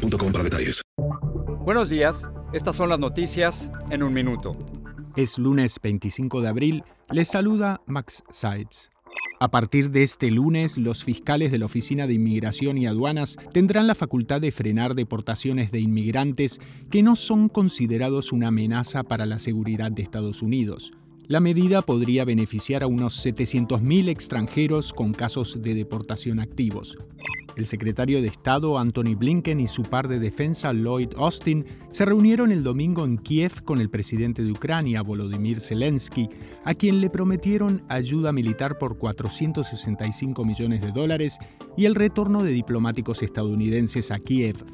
boostmobile para detalles. Buenos días, estas son las noticias en un minuto. Es lunes 25 de abril, les saluda Max Sides. A partir de este lunes, los fiscales de la Oficina de Inmigración y Aduanas tendrán la facultad de frenar deportaciones de inmigrantes que no son considerados una amenaza para la seguridad de Estados Unidos. La medida podría beneficiar a unos 700.000 extranjeros con casos de deportación activos. El secretario de Estado Anthony Blinken y su par de defensa Lloyd Austin se reunieron el domingo en Kiev con el presidente de Ucrania, Volodymyr Zelensky, a quien le prometieron ayuda militar por 465 millones de dólares y el retorno de diplomáticos estadounidenses a Kiev.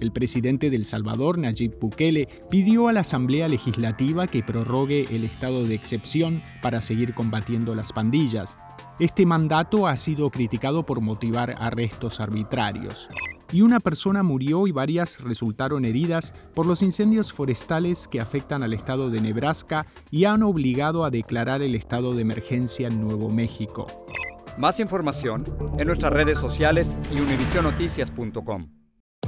El presidente del Salvador, Nayib Bukele, pidió a la Asamblea Legislativa que prorrogue el estado de excepción para seguir combatiendo las pandillas. Este mandato ha sido criticado por motivar arrestos arbitrarios. Y una persona murió y varias resultaron heridas por los incendios forestales que afectan al estado de Nebraska y han obligado a declarar el estado de emergencia en Nuevo México. Más información en nuestras redes sociales y univisionoticias.com.